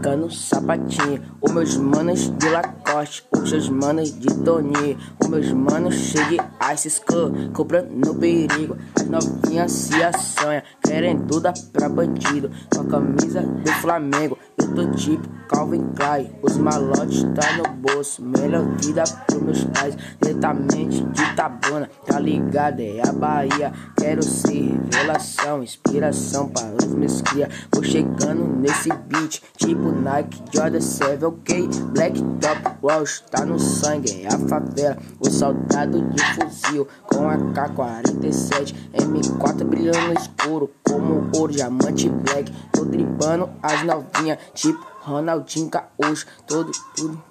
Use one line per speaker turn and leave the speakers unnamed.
comprando sapatinho. Os meus manos de Lacoste, os seus manos de Tony. Os meus manos cheios de Ice Skull, comprando perigo. As novinhas se assanha, querendo dar pra bandido. Com a camisa do Flamengo, eu tô tipo Calvin Klein. Os malotes tá no bolso, melhor vida pros meus pais. Diretamente de Tabuna, tá ligado? É a Bahia. Quero ser revelação, inspiração para os meus cria. Vou chegando nesse beat, tipo Nike, Jordan 7, ok? Black Top, Wall está no sangue, é a favela. O soldado de fuzil com a K-47, M4 brilhando no escuro, como ouro, diamante black. Tô dribando as novinhas, tipo Ronaldinho Gaúcho, todo tudo.